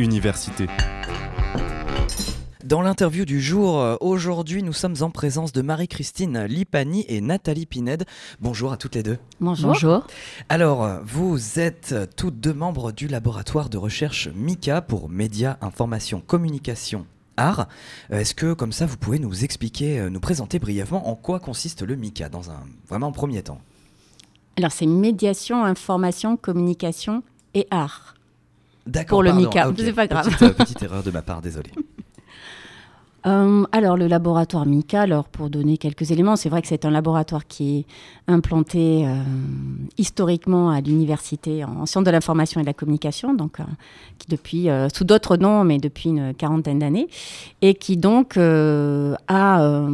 Université. Dans l'interview du jour, euh, aujourd'hui, nous sommes en présence de Marie-Christine Lipani et Nathalie Pined. Bonjour à toutes les deux. Bonjour. Alors, vous êtes toutes deux membres du laboratoire de recherche MICA pour Médias, Information, Communication Art. Euh, Est-ce que, comme ça, vous pouvez nous expliquer, euh, nous présenter brièvement en quoi consiste le MICA dans un vraiment premier temps? Alors, c'est médiation, information, communication et art. D'accord. Pour le pardon. MICA, Ah, ok. c'est pas grave. Petite, euh, petite erreur de ma part, désolé. Euh, alors, le laboratoire MICA, alors pour donner quelques éléments, c'est vrai que c'est un laboratoire qui est implanté euh, historiquement à l'université en sciences de l'information et de la communication, donc euh, qui depuis, sous d'autres noms, mais depuis une quarantaine d'années, et qui donc a,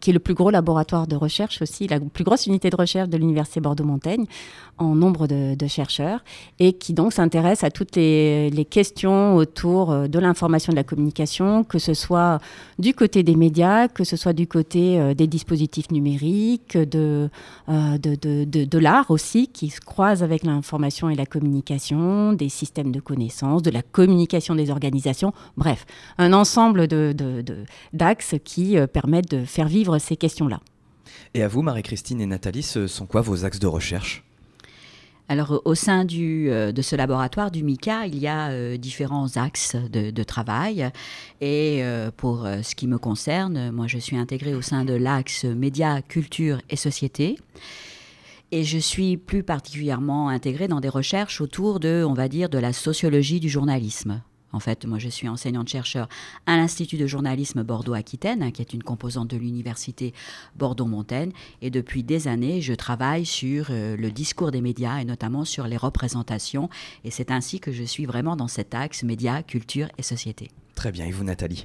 qui est le plus gros laboratoire de recherche aussi, la plus grosse unité de recherche de l'université Bordeaux-Montaigne en nombre de, chercheurs, et qui donc s'intéresse à toutes les, questions autour de l'information et de la communication, que ce soit du côté des médias, que ce soit du côté euh, des dispositifs numériques, de, euh, de, de, de- de l'art aussi, qui se croise avec l'information et la communication, des systèmes de connaissances, de la communication des organisations, bref, un ensemble de- de- d'axes qui euh, permettent de faire vivre ces questions-là. Et à vous, Marie-Christine et Nathalie, ce sont quoi vos axes de recherche? Alors, au sein euh, de ce laboratoire du MICA, il y a euh, différents axes de, travail. Et euh, pour euh, ce qui me concerne, moi, je suis intégrée au sein de l'axe médias, culture et société. Et je suis plus particulièrement intégrée dans des recherches autour de, on va dire, de la sociologie du journalisme. En fait, moi, je suis enseignante-chercheur à l'Institut de journalisme Bordeaux-Aquitaine, qui est une composante de l'université Bordeaux-Montaigne. Et depuis des années, je travaille sur euh, le discours des médias et notamment sur les représentations. Et c'est ainsi que je suis vraiment dans cet axe médias, culture et société. Très bien. Et vous, Nathalie?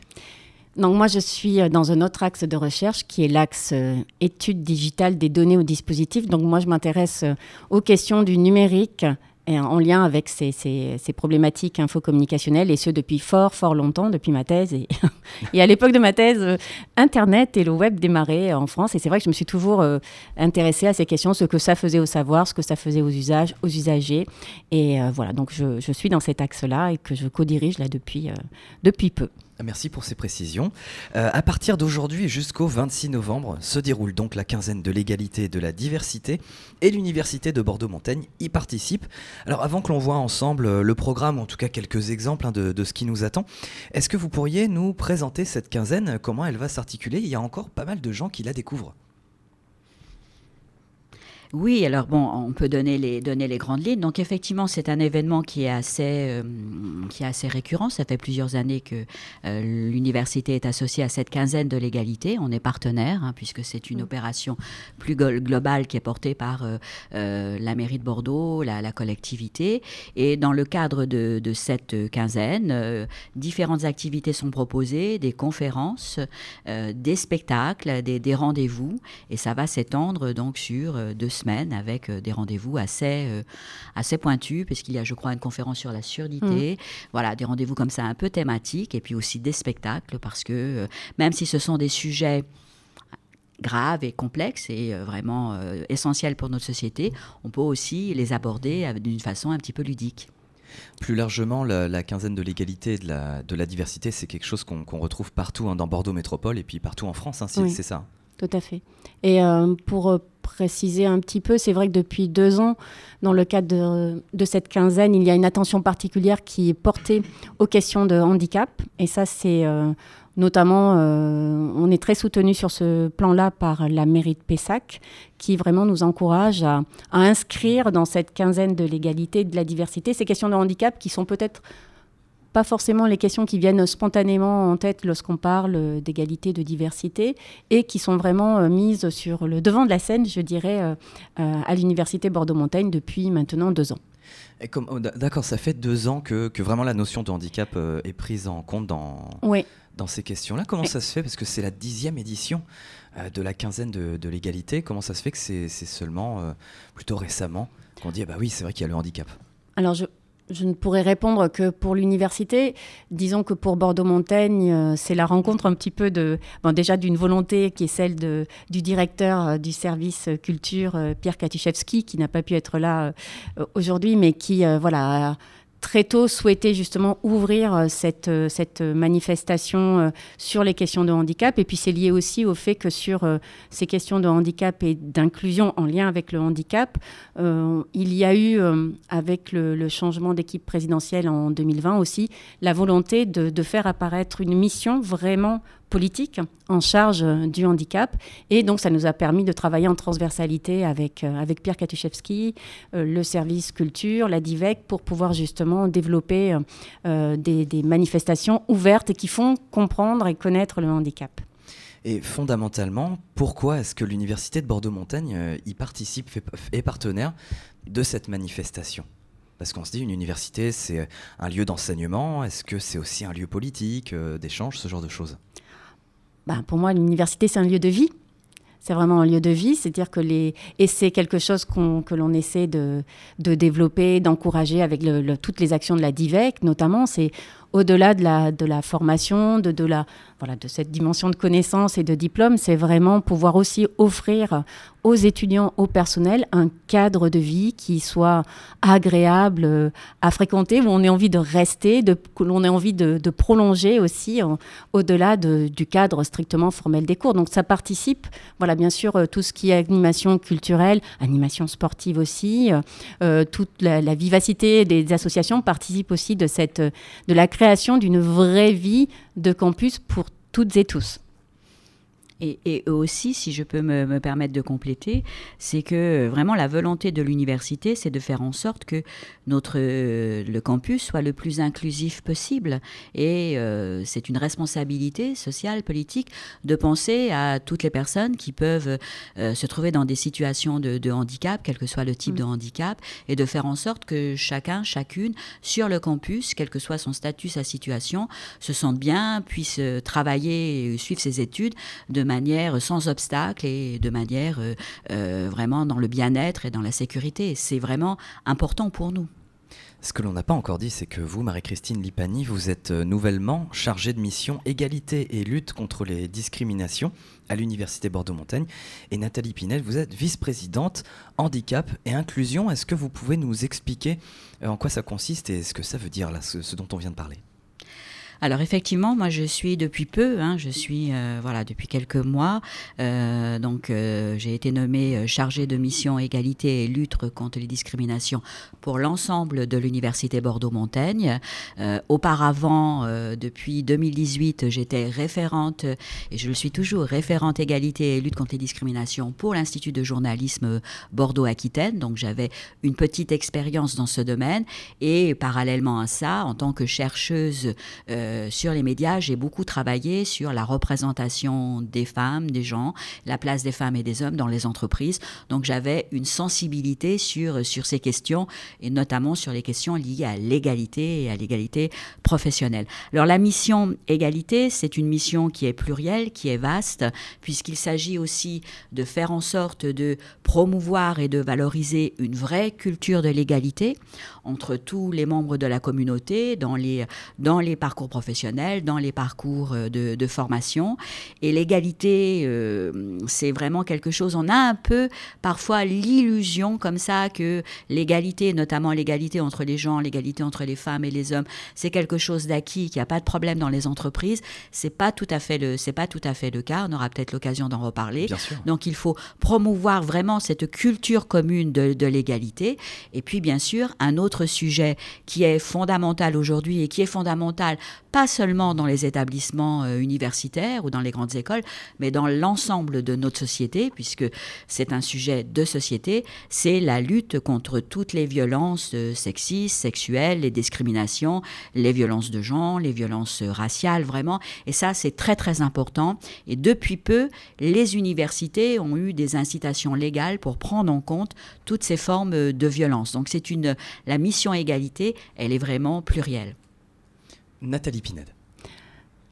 Donc moi, je suis euh, dans un autre axe de recherche qui est l'axe euh, étude digitale des données au dispositif. Donc moi, je m'intéresse euh, aux questions du numérique en lien avec ces, ces- ces problématiques infocommunicationnelles, et ce depuis fort, fort longtemps, depuis ma thèse. Et, à l'époque de ma thèse, euh, Internet et le web démarraient en France. Et c'est vrai que je me suis toujours euh, intéressée à ces questions, ce que ça faisait au savoir, ce que ça faisait aux, usages, aux usagers. Et euh, voilà, donc je, suis dans cet axe-là et que je co-dirige là depuis, depuis peu. Merci pour ces précisions. Euh, à partir d'aujourd'hui jusqu'au 26 novembre se déroule donc la quinzaine de l'égalité et de la diversité et l'université de Bordeaux-Montaigne y participe. Alors avant que l'on voit ensemble euh, le programme, en tout cas quelques exemples hein, de ce qui nous attend, est-ce que vous pourriez nous présenter cette quinzaine, comment elle va s'articuler? Il y a encore pas mal de gens qui la découvrent. Oui, alors bon, on peut donner les, donner les grandes lignes. Donc effectivement, c'est un événement qui est assez, euh, qui est assez récurrent. Ça fait plusieurs années que euh, l'université est associée à cette quinzaine de l'égalité. On est partenaire, hein, puisque c'est une opération plus glo- globale qui est portée par euh, la mairie de Bordeaux, la, la collectivité. Et dans le cadre de, de cette quinzaine, différentes activités sont proposées, des conférences, des spectacles, des, des rendez-vous. Et ça va s'étendre donc sur deux semaines avec euh, des rendez-vous assez, euh, assez pointus, puisqu'il y a, je crois, une conférence sur la surdité. Voilà, des rendez-vous comme ça un peu thématiques, et puis aussi des spectacles, parce que euh, même si ce sont des sujets graves et complexes et vraiment essentiels pour notre société, on peut aussi les aborder d'une façon un petit peu ludique. Plus largement, la, la quinzaine de l'égalité et de la, de la diversité, c'est quelque chose qu'on retrouve partout hein, dans Bordeaux Métropole et puis partout en France, hein, si- Oui. c'est ça. Tout à fait. Et euh, pour euh, préciser un petit peu, c'est vrai que depuis deux ans, dans le cadre de, cette quinzaine, il y a une attention particulière qui est portée aux questions de handicap. Et ça, c'est euh, notamment, euh, on est très soutenu sur ce plan-là par la mairie de Pessac, qui vraiment nous encourage à, à inscrire dans cette quinzaine de l'égalité de la diversité ces questions de handicap qui sont peut-être pas forcément les questions qui viennent spontanément en tête lorsqu'on parle euh, d'égalité, de diversité, et qui sont vraiment euh, mises sur le devant de la scène, je dirais, euh, à l'université Bordeaux-Montaigne depuis maintenant deux ans. Oh, D'accord, ça fait deux ans que, que vraiment la notion de handicap est prise en compte dans, Oui. dans ces questions-là. Comment Oui. ça se fait? Parce que c'est la dixième édition de la quinzaine de, de l'égalité. Comment ça se fait que c'est seulement euh, plutôt récemment qu'on dit ah bah oui, c'est vrai qu'il y a le handicap? Alors, je, je ne pourrais répondre que pour l'université. Disons que pour Bordeaux-Montaigne, euh, c'est la rencontre un petit peu de, bon, déjà d'une volonté qui est celle de, du directeur euh, du service culture, euh, Pierre Katichewski, qui n'a pas pu être là aujourd'hui, mais qui, voilà, très tôt souhaité justement ouvrir cette, cette manifestation sur les questions de handicap. Et puis c'est lié aussi au fait que sur ces questions de handicap et d'inclusion en lien avec le handicap, il y a eu, avec le, changement d'équipe présidentielle en 2020 aussi, la volonté de faire apparaître une mission vraiment politique en charge euh, du handicap. Et donc, ça nous a permis de travailler en transversalité avec, euh, avec Pierre Katuszewski, euh, le service culture, la DIVEC, pour pouvoir justement développer des, manifestations ouvertes qui font comprendre et connaître le handicap. Et fondamentalement, pourquoi est-ce que l'Université de Bordeaux-Montagne y participe, est partenaire de cette manifestation? Parce qu'on se dit, une université, c'est un lieu d'enseignement. Est-ce que c'est aussi un lieu politique, d'échange, ce genre de choses? Bah, pour moi, l'université, c'est un lieu de vie. C'est vraiment un lieu de vie, c'est-à-dire que les et c'est quelque chose que l'on essaie de, de développer, d'encourager avec toutes les actions de la DIVEC, notamment. C'est au-delà de la, de la formation, de, de, la, voilà, de cette dimension de connaissance et de diplôme, c'est vraiment pouvoir aussi offrir aux étudiants, au personnel, un cadre de vie qui soit agréable euh, à fréquenter, où on ait envie de rester, que l'on ait envie de, prolonger aussi au-delà de, du cadre strictement formel des cours. Donc ça participe, voilà, bien sûr, euh, tout ce qui est animation culturelle, animation sportive aussi, euh, toute la, vivacité des associations participe aussi de la création d'une vraie vie de campus pour toutes et tous. Et, aussi, si je peux me, permettre de compléter, c'est que euh, vraiment la volonté de l'université, c'est de faire en sorte que notre euh, le campus soit le plus inclusif possible. Et euh, c'est une responsabilité sociale, politique, de penser à toutes les personnes qui peuvent se trouver dans des situations de, handicap, quel que soit le type mm. de handicap, et de faire en sorte que chacun, chacune, sur le campus, quel que soit son statut, sa situation, se sente bien, puisse travailler, et suivre ses études de manière sans obstacle et de manière euh, euh, vraiment dans le bien-être et dans la sécurité. C'est vraiment important pour nous. Ce que l'on n'a pas encore dit, c'est que vous, Marie-Christine Lipani, vous êtes euh, nouvellement chargée de mission égalité et lutte contre les discriminations à l'Université Bordeaux-Montaigne. Et Nathalie Pinel, vous êtes vice-présidente handicap et inclusion. Est-ce que vous pouvez nous expliquer en quoi ça consiste et ce que ça veut dire, là, ce dont on vient de parler? Alors effectivement, moi je suis depuis peu, hein, je suis euh, voilà depuis quelques mois, euh, donc euh, j'ai été nommée chargée de mission égalité et lutte contre les discriminations pour l'ensemble de l'université Bordeaux-Montaigne. auparavant, depuis 2018, j'étais référente et je le suis toujours référente égalité et lutte contre les discriminations pour l'institut de journalisme Bordeaux-Aquitaine. Donc j'avais une petite expérience dans ce domaine et parallèlement à ça, en tant que chercheuse sur les médias, j'ai beaucoup travaillé sur la représentation des femmes, des gens, la place des femmes et des hommes dans les entreprises. Donc j'avais une sensibilité sur, sur ces questions et notamment sur les questions liées à l'égalité et à l'égalité professionnelle. Alors la mission égalité, c'est une mission qui est plurielle, qui est vaste, puisqu'il s'agit aussi de faire en sorte de promouvoir et de valoriser une vraie culture de l'égalité entre tous les membres de la communauté dans les, dans les parcours professionnels, dans les parcours euh, de, formation. Et l'égalité, euh, c'est vraiment quelque chose, on a un peu parfois l'illusion comme ça que l'égalité, notamment l'égalité entre les gens, l'égalité entre les femmes et les hommes, c'est quelque chose d'acquis, qu'il n'y a pas de problème dans les entreprises. C'est pas tout à fait le, c'est pas tout à fait le cas. On aura peut-être l'occasion d'en reparler. Donc il faut promouvoir vraiment cette culture commune de, de l'égalité. Et puis bien sûr, un autre sujet qui est fondamental aujourd'hui et qui est fondamental pas seulement dans les établissements euh, universitaires ou dans les grandes écoles, mais dans l'ensemble de notre société, puisque c'est un sujet de société, c'est la lutte contre toutes les violences euh, sexistes, sexuelles, les discriminations, les violences de genre, les violences raciales, vraiment. Et ça, c'est très, très important. Et depuis peu, les universités ont eu des incitations légales pour prendre en compte toutes ces formes de violence. Donc, c'est une, la mission égalité, elle est vraiment plurielle. Nathalie Pined.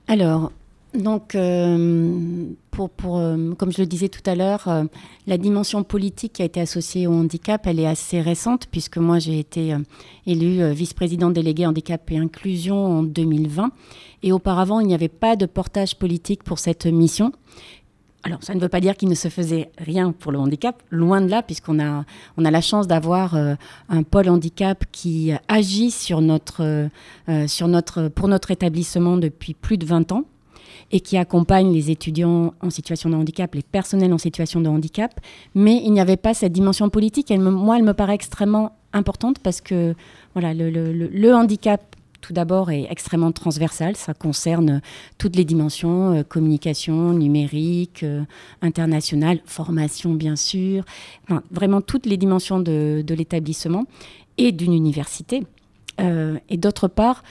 Alors, donc, euh, euh, comme je le disais tout à l'heure, euh, la dimension politique qui a été associée au handicap, elle est assez récente, puisque moi j'ai été élue vice-présidente déléguée handicap et inclusion en 2020. Et auparavant, il n'y avait pas de portage politique pour cette mission. Alors, ça ne veut pas dire qu'il ne se faisait rien pour le handicap, loin de là, puisqu'on a, on a la chance d'avoir euh, un pôle handicap qui agit sur notre, euh, sur notre, pour notre établissement depuis plus de 20 ans et qui accompagne les étudiants en situation de handicap, les personnels en situation de handicap. Mais il n'y avait pas cette dimension politique. Moi, elle me paraît extrêmement importante parce que voilà, le handicap tout d'abord est extrêmement transversal. Ça concerne toutes les dimensions, euh, communication, numérique, euh, internationale, formation bien sûr, vraiment toutes les dimensions de, l'établissement et d'une université. Euh, et d'autre part,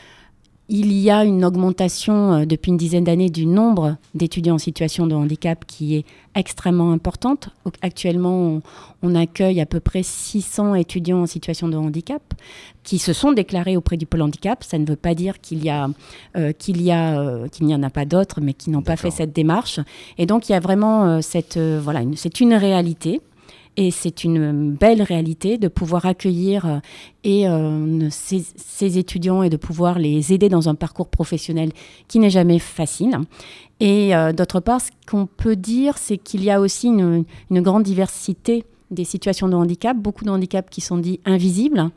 il y a une augmentation euh, depuis une dizaine d'années du nombre d'étudiants en situation de handicap qui est extrêmement importante. Actuellement, on, accueille à peu près 600 étudiants en situation de handicap qui se sont déclarés auprès du pôle handicap. Ça ne veut pas dire qu'il y a euh, qu'il y a euh, qu'il n'y en a pas d'autres, mais qui n'ont pas fait cette démarche. Et donc il y a vraiment cette voilà, c'est une réalité. Et c'est une belle réalité de pouvoir accueillir euh, et, euh, ces, étudiants et de pouvoir les aider dans un parcours professionnel qui n'est jamais facile. Et euh, d'autre part, ce qu'on peut dire, c'est qu'il y a aussi une, une grande diversité des situations de handicap, beaucoup de handicaps qui sont dits invisibles.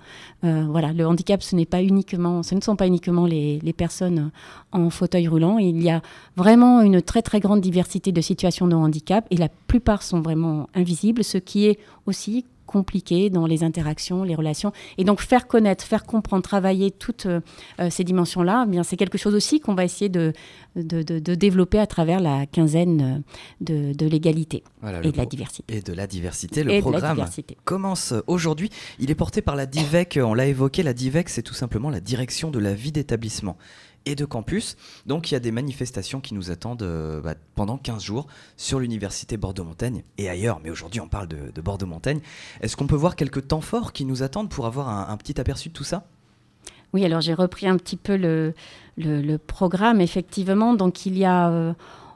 Euh, voilà, le handicap, ce, n'est pas uniquement, ce ne sont pas uniquement les, personnes en fauteuil roulant. Il y a vraiment une très très grande diversité de situations de handicap et la plupart sont vraiment invisibles, ce qui est aussi compliqué dans les interactions, les relations. Et donc faire connaître, faire comprendre, travailler toutes euh, ces dimensions-là, eh bien c'est quelque chose aussi qu'on va essayer de, de, de, développer à travers la quinzaine de, de l'égalité et de la diversité. Et de la diversité. Le programme commence aujourd'hui. Il est porté par la DIVEC, on l'a évoqué, la DIVEC c'est tout simplement la direction de la vie d'établissement et de campus. Donc il y a des manifestations qui nous attendent euh, bah, pendant 15 jours sur l'université Bordeaux-Montaigne et ailleurs, mais aujourd'hui on parle de, Bordeaux-Montaigne. Est-ce qu'on peut voir quelques temps forts qui nous attendent pour avoir un, petit aperçu de tout ça? Oui, alors j'ai repris un petit peu le, le, programme, effectivement. Donc il y a... Euh,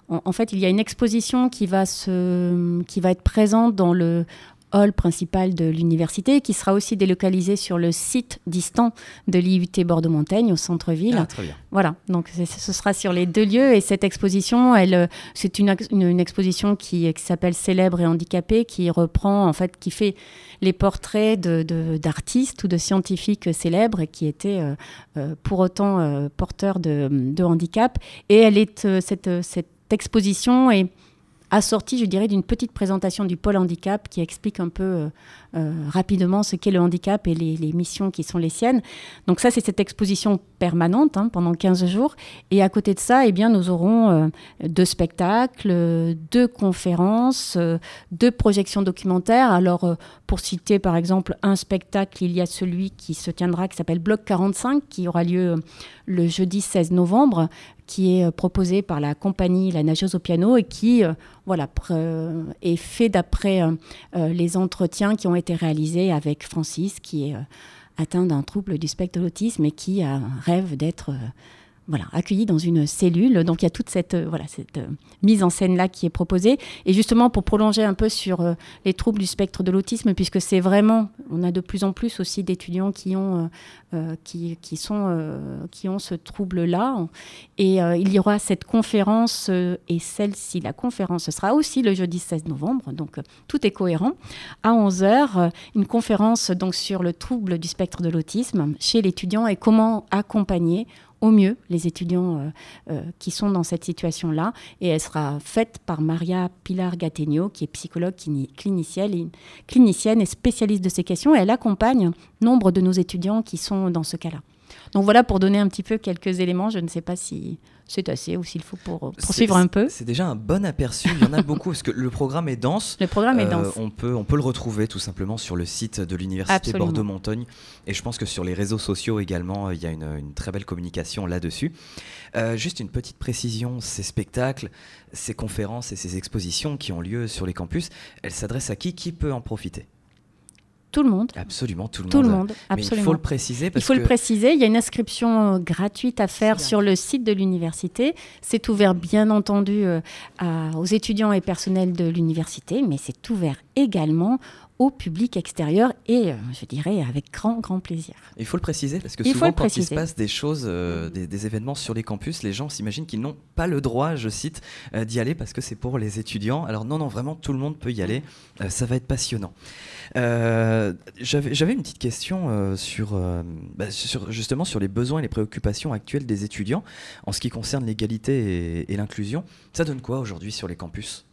en, fait, il y a une exposition qui va, se, qui va être présente dans le hall principal de l'université, qui sera aussi délocalisé sur le site distant de l'IUT Bordeaux-Montaigne, au centre-ville. Ah, très bien. Voilà, donc ce sera sur les deux lieux. Et cette exposition, elle, euh, c'est une, une, exposition qui, qui s'appelle Célèbre et handicapé, qui reprend, en fait, qui fait les portraits d'artistes de, ou de scientifiques célèbres qui étaient euh, euh, pour autant porteurs de, de, handicap. Et elle est, cette, cette exposition est assorti, je dirais, d'une petite présentation du pôle handicap qui explique un peu euh, rapidement ce qu'est le handicap et les, missions qui sont les siennes. Donc ça, c'est cette exposition permanente hein, pendant 15 jours. Et à côté de ça, eh bien, nous aurons euh, deux spectacles, deux conférences, deux projections documentaires. Alors, pour citer par exemple un spectacle, il y a celui qui se tiendra, qui s'appelle Bloc 45, qui aura lieu le jeudi 16 novembre, qui est proposé par la compagnie La Nageuse au piano et qui voilà, est fait d'après les entretiens qui ont été réalisé avec Francis, qui est euh, atteint d'un trouble du spectre de l'autisme et qui a rêve d'être euh, voilà, accueilli dans une cellule. Donc il y a toute cette, euh, voilà, cette euh, mise en scène-là qui est proposée. Et justement, pour prolonger un peu sur euh, les troubles du spectre de l'autisme, puisque c'est vraiment, on a de plus en plus aussi d'étudiants qui ont, qui, qui, sont, qui ont ce trouble-là. Et il y aura cette conférence, et celle-ci, la conférence, ce sera aussi le jeudi 16 novembre, donc tout est cohérent, à 11h, une conférence donc, sur le trouble du spectre de l'autisme chez l'étudiant et comment accompagner au mieux les étudiants euh, euh, qui sont dans cette situation-là. Et elle sera faite par Maria Pilar Gattegno, qui est psychologue clinicienne et, clinicienne et spécialiste de ces questions. Et elle accompagne nombre de nos étudiants qui sont dans ce cas-là. Donc voilà pour donner un petit peu quelques éléments. Je ne sais pas si c'est assez ou s'il faut pour, poursuivre un peu. C'est déjà un bon aperçu. Il y en a beaucoup parce que le programme est dense. Le programme est euh, dense. On peut, on peut le retrouver tout simplement sur le site de l'université Bordeaux-Montaigne. Et je pense que sur les réseaux sociaux également, il y a une, très belle communication là-dessus. Euh, juste une petite précision ces spectacles, ces conférences et ces expositions qui ont lieu sur les campus, elles s'adressent à qui? Qui peut en profiter? Tout le monde. Absolument, tout le tout monde. Le monde absolument. il faut le préciser. il faut le préciser. Il y a une inscription euh, gratuite à faire sur le site de l'université. C'est ouvert, bien entendu, euh, aux étudiants et personnels de l'université, mais c'est ouvert également au public extérieur et, euh, je dirais, avec grand, grand plaisir. Il faut le préciser parce que souvent, quand il se passe des choses, euh, des, événements sur les campus, les gens s'imaginent qu'ils n'ont pas le droit, je cite, euh, d'y aller parce que c'est pour les étudiants. Alors non, non, vraiment, tout le monde peut y aller. ça va être passionnant. J'avais une petite question sur, bah, sur, justement sur les besoins et les préoccupations actuelles des étudiants en ce qui concerne l'égalité et l'inclusion. Ça donne quoi aujourd'hui sur les campus?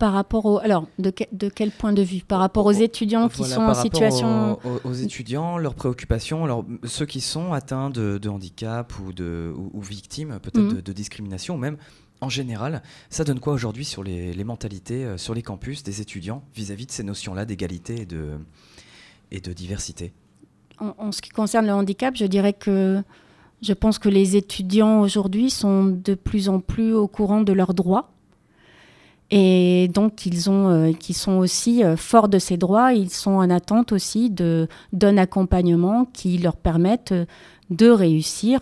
Par rapport au alors de, de, quel point de vue? Par rapport aux étudiants qui sont en situation aux, étudiants leurs préoccupations alors ceux qui sont atteints de, handicap ou de ou, victimes peut-être mhm. de, discrimination ou même en général ça donne quoi aujourd'hui sur les, mentalités euh, sur les campus des étudiants vis-à-vis de ces notions là d'égalité et de et de diversité? En, ce qui concerne le handicap je dirais que je pense que les étudiants aujourd'hui sont de plus en plus au courant de leurs droits et donc, ils, euh, sont aussi euh, forts de ces droits, ils sont en attente aussi d'un accompagnement qui leur permette euh, de réussir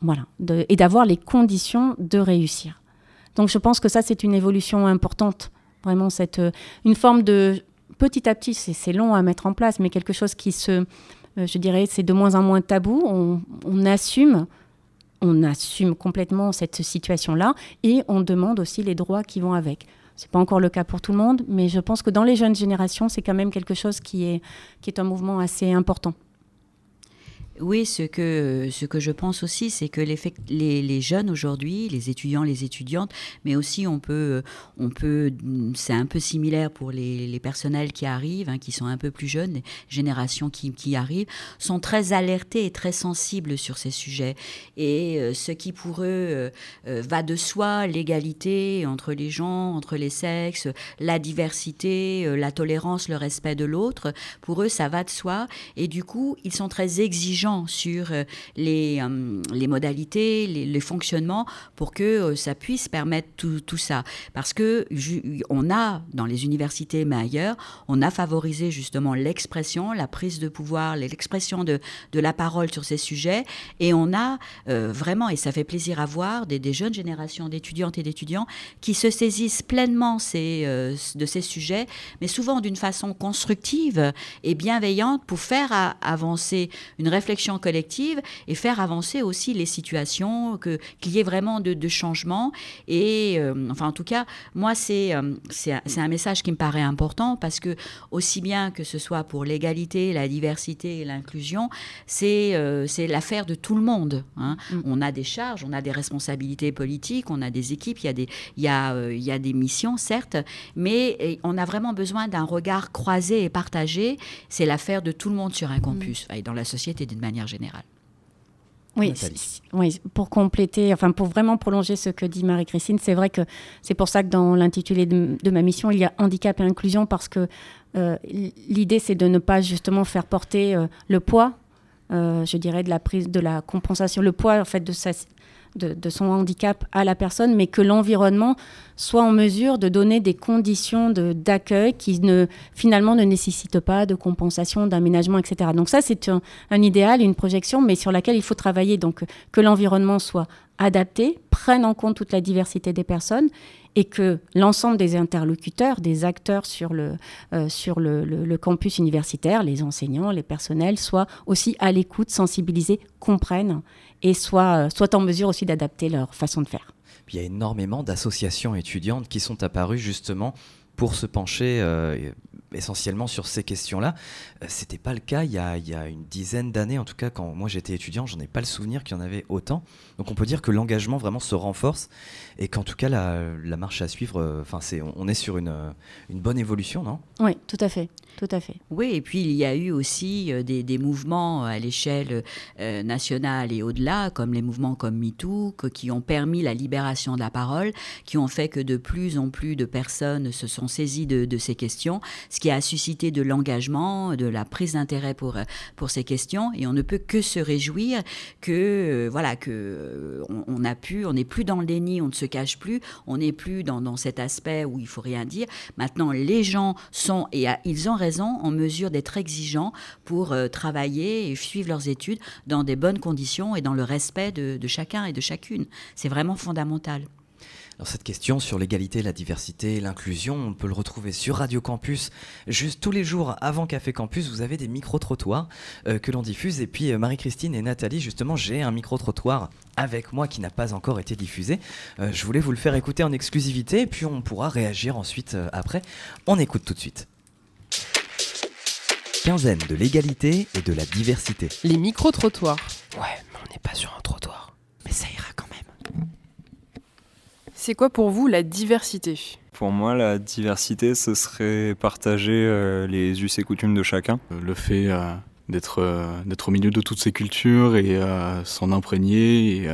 voilà, et d'avoir les conditions de réussir. Donc, je pense que ça, c'est une évolution importante. Vraiment, cette, une forme de. Petit à petit, c'est long à mettre en place, mais quelque chose qui se. je dirais, c'est de moins en moins tabou. On assume on assume complètement cette situation-là et on demande aussi les droits qui vont avec. C'est pas encore le cas pour tout le monde, mais je pense que dans les jeunes générations, c'est quand même quelque chose qui est, qui est un mouvement assez important. Oui, ce que, ce que je pense aussi, c'est que les, les, jeunes aujourd'hui, les étudiants, les étudiantes, mais aussi on peut, on peut c'est un peu similaire pour les, les personnels qui arrivent, hein, qui sont un peu plus jeunes, les générations qui, qui, arrivent, sont très alertés et très sensibles sur ces sujets. Et euh, ce qui pour eux euh, euh, va de soi, l'égalité entre les gens, entre les sexes, la diversité, la tolérance, le respect de l'autre, pour eux ça va de soi. Et du coup, ils sont très exigeants sur euh, les, euh, les modalités, les, fonctionnements pour que euh, ça puisse permettre tout, tout ça. Parce que on a, dans les universités, mais ailleurs, on a favorisé justement l'expression, la prise de pouvoir, l'expression de, de la parole sur ces sujets. Et on a vraiment, et ça fait plaisir à voir, des, jeunes générations d'étudiantes et d'étudiants qui se saisissent pleinement ces, de ces sujets, mais souvent d'une façon constructive et bienveillante pour faire avancer une réflexion collective et faire avancer aussi les situations, que, qu'il y ait vraiment de, de changements. Et euh, enfin, en tout cas, moi, c'est, euh, c'est, un message qui me paraît important parce que, aussi bien que ce soit pour l'égalité, la diversité et l'inclusion, c'est, euh, c'est l'affaire de tout le monde. Hein. Mm. On a des charges, on a des responsabilités politiques, on a des équipes, il y a des, il y a, il y a des missions, certes, mais on a vraiment besoin d'un regard croisé et partagé. C'est l'affaire de tout le monde sur un campus mm. et dans la société d'une manière générale. Oui, oui, pour compléter, enfin pour vraiment prolonger ce que dit Marie-Christine, c'est vrai que c'est pour ça que dans l'intitulé de, ma mission, il y a handicap et inclusion parce que euh, l'idée c'est de ne pas justement faire porter euh, le poids, euh, je dirais de la prise, de la compensation, le poids en fait de sa, de, son handicap à la personne, mais que l'environnement soit en mesure de donner des conditions d'accueil qui ne, finalement ne nécessitent pas de compensation, d'aménagement, etc. Donc ça, c'est un, idéal, une projection, mais sur laquelle il faut travailler. Donc que l'environnement soit adapté, prenne en compte toute la diversité des personnes et que l'ensemble des interlocuteurs, des acteurs sur, le, euh, le, campus universitaire, les enseignants, les personnels, soient aussi à l'écoute, sensibilisés, comprennent et soient, euh, en mesure aussi d'adapter leur façon de faire. Il y a énormément d'associations étudiantes qui sont apparues justement pour se pencher euh, essentiellement sur ces questions-là. Euh, c'était pas le cas il y, a, il y a une dizaine d'années, en tout cas quand moi j'étais étudiant, j'en ai pas le souvenir qu'il y en avait autant. Donc on peut dire que l'engagement vraiment se renforce et qu'en tout cas la, la, marche à suivre, euh, enfin c'est, on est sur une, une bonne évolution, non? Oui, tout à fait. Tout à fait. Oui, et puis il y a eu aussi euh, des, des mouvements à l'échelle nationale et au-delà, comme les mouvements comme MeToo, qui ont permis la libération de la parole, qui ont fait que de plus en plus de personnes se sont saisies de, de ces questions, ce qui a suscité de l'engagement, de la prise d'intérêt pour, pour ces questions. Et on ne peut que se réjouir que, euh, voilà, que euh, on, a pu, on n'est plus dans le déni, on ne se cache plus, on n'est plus dans, dans, cet aspect où il faut rien dire. Maintenant, les gens sont, et ils ont raison, en mesure d'être exigeants pour euh, travailler et suivre leurs études dans des bonnes conditions et dans le respect de chacun et de chacune. C'est vraiment fondamental. Cette question sur l'égalité, la diversité, l'inclusion, on peut le retrouver sur Radio Campus. Juste tous les jours avant Café Campus, vous avez des micro-trottoirs euh, que l'on diffuse. Et puis euh, Marie-Christine et Nathalie, justement, j'ai un micro-trottoir avec moi qui n'a pas encore été diffusé. Euh, je voulais vous le faire écouter en exclusivité et puis on pourra réagir ensuite après. On écoute tout de suite. Quinzaine de l'égalité et de la diversité. Les micro-trottoirs. Ouais, mais on n'est pas sur un trottoir. Mais ça ira quand même. C'est quoi pour vous la diversité? Pour moi, la diversité, ce serait partager euh, les us et coutumes de chacun. Euh, le fait euh, d'être d'être au milieu de toutes ces cultures et s'en imprégner et,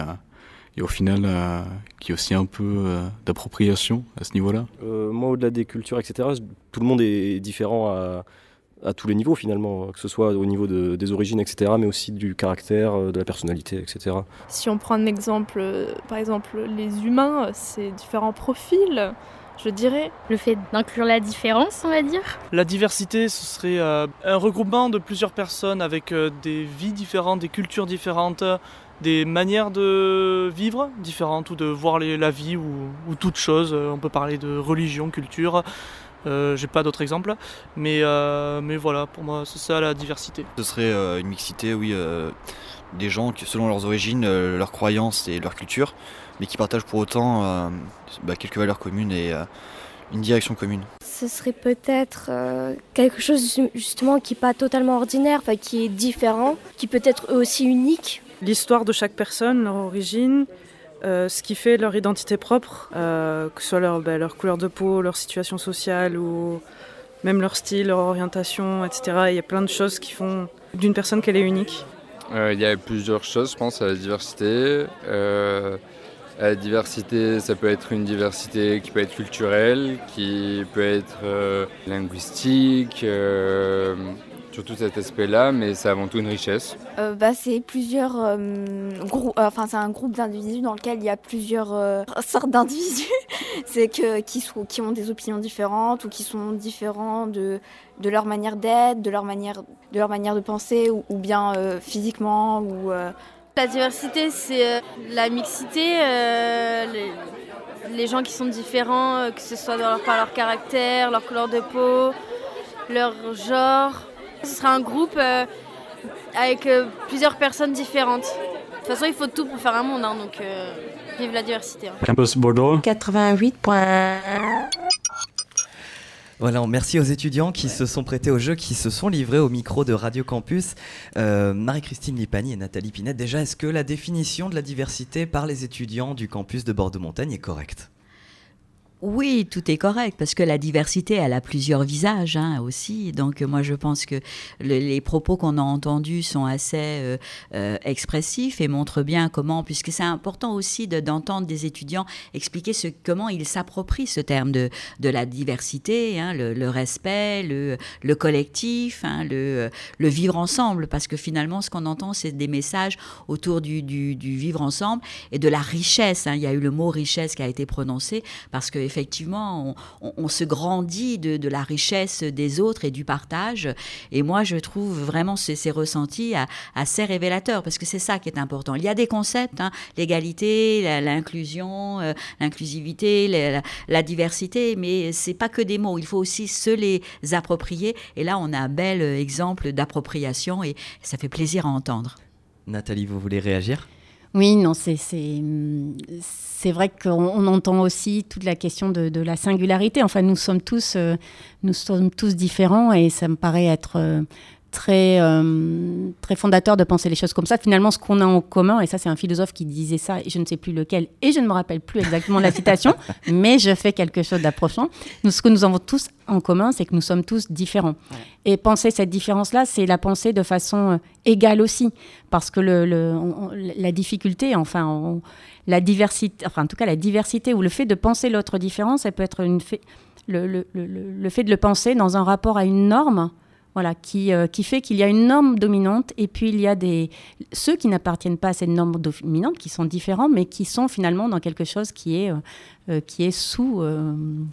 et, au final, qui y aussi un peu d'appropriation à ce niveau-là. moi, au-delà des cultures, etc., tout le monde est différent à à tous les niveaux finalement, que ce soit au niveau des origines, etc., mais aussi du caractère, euh, de la personnalité, etc. Si on prend un exemple, euh, par exemple, les humains, c'est différents profils. Je dirais. Le fait d'inclure la différence, on va dire. La diversité, ce serait euh, un regroupement de plusieurs personnes avec des vies différentes, des cultures différentes, des manières de vivre différentes ou de voir la vie ou, ou toute chose. On peut parler de religion, culture. Euh, j'ai pas d'autres exemples, mais, euh, mais voilà, pour moi, c'est ça la diversité. Ce serait euh, une mixité, oui, des gens qui, selon leurs origines, leurs croyances et leur culture, mais qui partagent pour autant bah, quelques valeurs communes et une direction commune. Ce serait peut-être quelque chose justement qui n'est pas totalement ordinaire, qui est différent, qui peut être aussi unique. L'histoire de chaque personne, leur origine, euh, ce qui fait leur identité propre, euh, que ce soit leur, ben, leur, couleur de peau, leur situation sociale ou même leur style, leur orientation, etc. Il y a plein de choses qui font d'une personne qu'elle est unique. Euh, il y a plusieurs choses, je pense, à la diversité. la diversité, ça peut être une diversité qui peut être culturelle, qui peut être linguistique, tout cet aspect-là, mais c'est avant tout une richesse. Euh, bah, c'est plusieurs euh, groupes, euh, enfin c'est un groupe d'individus dans lequel il y a plusieurs sortes d'individus, c'est que qui, sont, qui ont des opinions différentes ou qui sont différents de, de leur manière d'être, de leur manière de leur manière de penser ou, bien physiquement ou la diversité, c'est la mixité, les, les, gens qui sont différents, que ce soit par leur caractère, leur couleur de peau, leur genre. Ce sera un groupe euh, avec euh, plusieurs personnes différentes. De toute façon, il faut tout pour faire un monde, hein, donc euh, vive la diversité. Hein. Campus Bordeaux. 88 points. Voilà, merci aux étudiants qui se sont prêtés au jeu, qui se sont livrés au micro de Radio Campus. Marie-Christine Lipani et Nathalie Pinette, déjà, est-ce que la définition de la diversité par les étudiants du campus de Bordeaux-Montagne est correcte? Oui, tout est correct, parce que la diversité, elle a plusieurs visages hein, aussi. Donc moi, je pense que les propos qu'on a entendus sont assez euh, euh, expressifs et montrent bien comment, puisque c'est important aussi d'entendre des étudiants expliquer ce, comment ils s'approprient ce terme de, de la diversité, hein, le, respect, le, le collectif, hein, le, le, vivre ensemble, parce que finalement, ce qu'on entend, c'est des messages autour du, du, du, vivre ensemble et de la richesse. Il y a eu le mot richesse qui a été prononcé, parce que effectivement, on, se grandit de, la richesse des autres et du partage. Et moi, je trouve vraiment ces, ressentis assez révélateurs, parce que c'est ça qui est important. Il y a des concepts, hein, l'égalité, l'inclusion, euh, l'inclusivité, la, la, diversité, mais c'est pas que des mots. Il faut aussi se les approprier. Et là, on a un bel exemple d'appropriation et ça fait plaisir à entendre. Nathalie, vous voulez réagir? Oui, non, c'est vrai qu'on entend aussi toute la question de, la singularité. Enfin, nous sommes tous euh, nous sommes tous différents et ça me paraît être euh, très, euh, très fondateur de penser les choses comme ça. Finalement, ce qu'on a en commun, et ça, c'est un philosophe qui disait ça, et je ne sais plus lequel, et je ne me rappelle plus exactement la citation, mais je fais quelque chose d'approchant. Ce que nous avons tous en commun, c'est que nous sommes tous différents. Et penser cette différence-là, c'est la penser de façon euh, égale aussi, parce que le, la difficulté, enfin, la diversité, enfin, en tout cas, la diversité ou le fait de penser l'autre différent, ça peut être une fait, le, le, le, fait de le penser dans un rapport à une norme voilà, qui, euh, qui fait qu'il y a une norme dominante et puis il y a des ceux qui n'appartiennent pas à cette norme dominante, qui sont différents, mais qui sont finalement dans quelque chose qui est, euh, euh, qui est sous,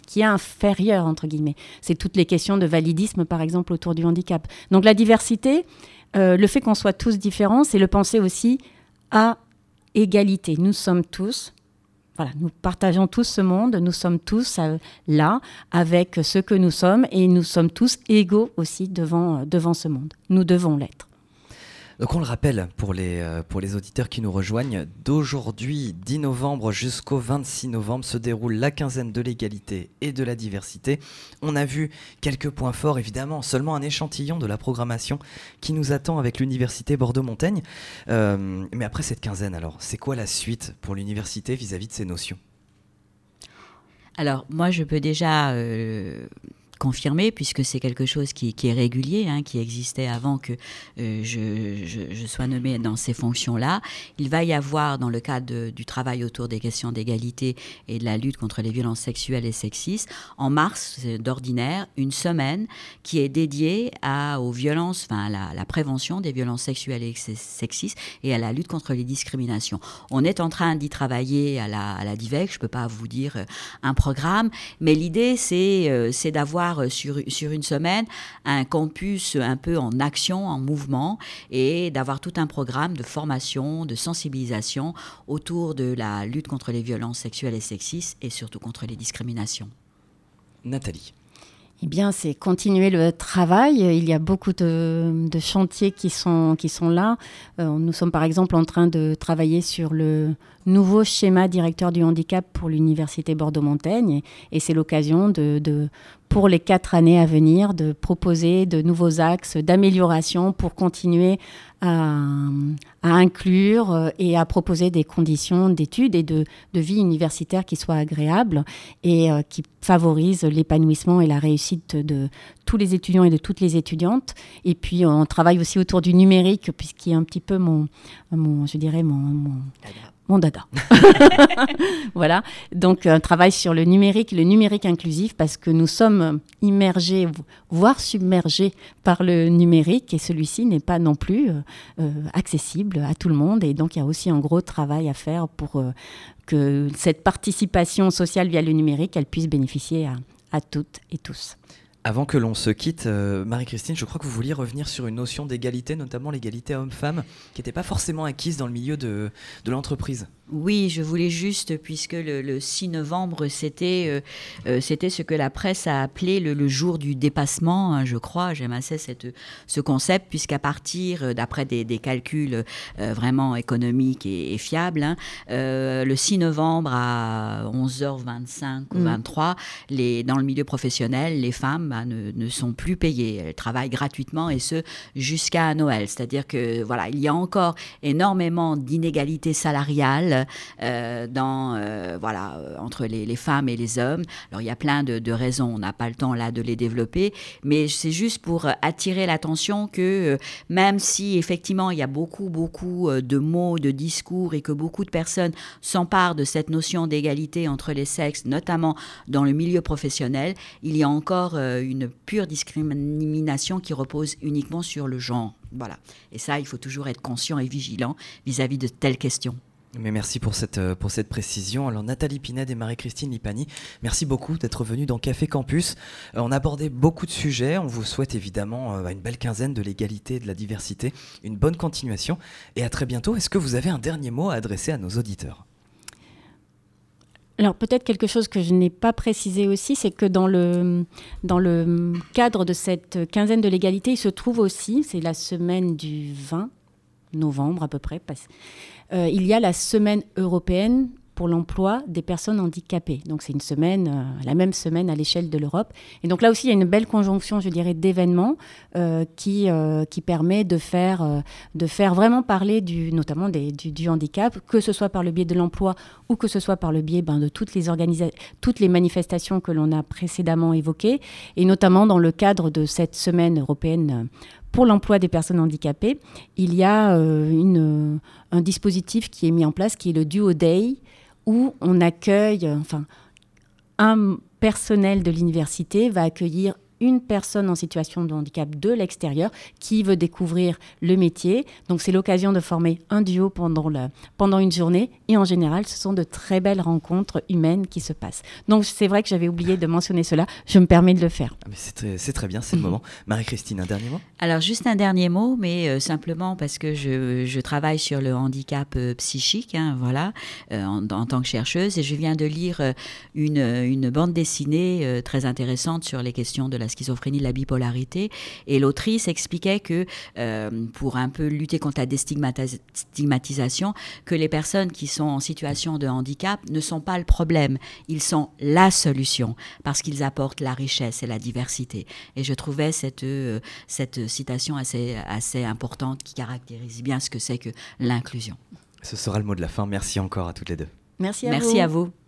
qui est inférieur, entre guillemets. C'est toutes les questions de validisme, par exemple, autour du handicap. Donc la diversité, le fait qu'on soit tous différents, c'est le penser aussi à égalité. Nous sommes tous voilà, nous partageons tous ce monde, nous sommes tous euh, là avec ce que nous sommes et nous sommes tous égaux aussi devant, euh, devant ce monde. Nous devons l'être. Donc on le rappelle pour les, euh, pour les auditeurs qui nous rejoignent, d'aujourd'hui 10 novembre jusqu'au 26 novembre se déroule la quinzaine de l'égalité et de la diversité. On a vu quelques points forts, évidemment, seulement un échantillon de la programmation qui nous attend avec l'université Bordeaux-Montaigne. Euh, mais après cette quinzaine, alors, c'est quoi la suite pour l'université vis-à-vis de ces notions? Alors moi je peux déjà euh, confirmé, puisque c'est quelque chose qui, est régulier, hein, qui existait avant que euh, je, sois nommée dans ces fonctions-là. Il va y avoir, dans le cadre du travail autour des questions d'égalité et de la lutte contre les violences sexuelles et sexistes, en mars d'ordinaire, une semaine qui est dédiée aux violences, enfin, à la, prévention des violences sexuelles et sexistes et à la lutte contre les discriminations. On est en train d'y travailler à la, à la DIVEC, je ne peux pas vous dire euh, un programme, mais l'idée, c'est euh, d'avoir euh, sur, sur une semaine un campus un peu en action, en mouvement, et d'avoir tout un programme de formation, de sensibilisation autour de la lutte contre les violences sexuelles et sexistes et surtout contre les discriminations. Nathalie. Eh bien, c'est continuer le travail. Il y a beaucoup de, chantiers qui sont, qui sont là. Euh, nous sommes par exemple en train de travailler sur le nouveau schéma directeur du handicap pour l'Université Bordeaux-Montaigne. Et, c'est l'occasion de, pour les quatre années à venir, de proposer de nouveaux axes d'amélioration pour continuer à, inclure euh, et à proposer des conditions d'études et de, vie universitaire qui soient agréables et euh, qui favorisent l'épanouissement et la réussite de tous les étudiants et de toutes les étudiantes. Et puis on travaille aussi autour du numérique, puisqu'il a un petit peu mon, je dirais, mon dada. voilà. Donc, un travail sur le numérique, le numérique inclusif, parce que nous sommes immergés, voire submergés par le numérique, et celui-ci n'est pas non plus euh, euh, accessible à tout le monde. Et donc, il y a aussi un gros travail à faire pour euh, que cette participation sociale via le numérique, elle puisse bénéficier à toutes et tous. Avant que l'on se quitte, euh, Marie-Christine, je crois que vous vouliez revenir sur une notion d'égalité, notamment l'égalité homme-femme, qui n'était pas forcément acquise dans le milieu de, de l'entreprise. Oui, je voulais juste, puisque le, 6 novembre, c'était euh, euh, c'était ce que la presse a appelé le, jour du dépassement, hein, je crois. J'aime assez cette, ce concept, puisqu'à partir, d'après des, des, calculs vraiment économiques et, fiables, hein, le 6 novembre à 11h25 ou 23, mm. les, dans le milieu professionnel, les femmes bah, ne, sont plus payées. Elles travaillent gratuitement et ce jusqu'à Noël. C'est-à-dire que voilà, il y a encore énormément d'inégalités salariales euh, dans euh, voilà entre les, femmes et les hommes. Alors il y a plein de, raisons. On n'a pas le temps là de les développer, mais c'est juste pour attirer l'attention que euh, même si effectivement il y a beaucoup beaucoup de mots, de discours et que beaucoup de personnes s'emparent de cette notion d'égalité entre les sexes, notamment dans le milieu professionnel, il y a encore une pure discrimination qui repose uniquement sur le genre. Voilà. Et ça, il faut toujours être conscient et vigilant vis-à-vis de telles questions. Merci pour cette, euh, pour cette précision. Alors Nathalie Pined et Marie-Christine Lipani, merci beaucoup d'être venues dans Café Campus. Euh, on a abordé beaucoup de sujets. On vous souhaite évidemment euh, une belle quinzaine de l'égalité et de la diversité. Une bonne continuation et à très bientôt. Est-ce que vous avez un dernier mot à adresser à nos auditeurs? Alors peut-être quelque chose que je n'ai pas précisé aussi, c'est que dans le, dans le cadre de cette quinzaine de l'égalité, il se trouve aussi, c'est la semaine du 20 novembre à peu près, euh, il y a la semaine européenne pour l'emploi des personnes handicapées. Donc c'est une semaine, euh, la même semaine à l'échelle de l'Europe. Et donc là aussi, il y a une belle conjonction, je dirais, d'événements euh, qui, euh, qui permet de faire, de faire vraiment parler du, notamment du, handicap, que ce soit par le biais de l'emploi ou que ce soit par le biais ben, de toutes les, toutes les manifestations que l'on a précédemment évoquées, et notamment dans le cadre de cette semaine européenne pour l'emploi des personnes handicapées, il y a une, un dispositif qui est mis en place qui est le Duo Day, où on accueille, enfin, un personnel de l'université va accueillir une personne en situation de handicap de l'extérieur qui veut découvrir le métier. Donc c'est l'occasion de former un duo pendant, le, pendant une journée et en général ce sont de très belles rencontres humaines qui se passent. Donc c'est vrai que j'avais oublié de mentionner cela, je me permets de le faire. Ah, c'est très, très, bien, c'est le moment. Marie-Christine, un dernier mot? Alors juste un dernier mot, mais euh, simplement parce que je, je, travaille sur le handicap euh, psychique, hein, voilà, euh, en, en, tant que chercheuse, et je viens de lire une, une bande dessinée très intéressante sur les questions de la schizophrénie, la bipolarité, et l'autrice expliquait que pour un peu lutter contre la déstigmatisation, que les personnes qui sont en situation de handicap ne sont pas le problème, ils sont la solution, parce qu'ils apportent la richesse et la diversité. Et je trouvais cette, euh, cette citation assez, assez importante qui caractérise bien ce que c'est que l'inclusion. Ce sera le mot de la fin. Merci encore à toutes les deux. Merci à Merci vous. à vous.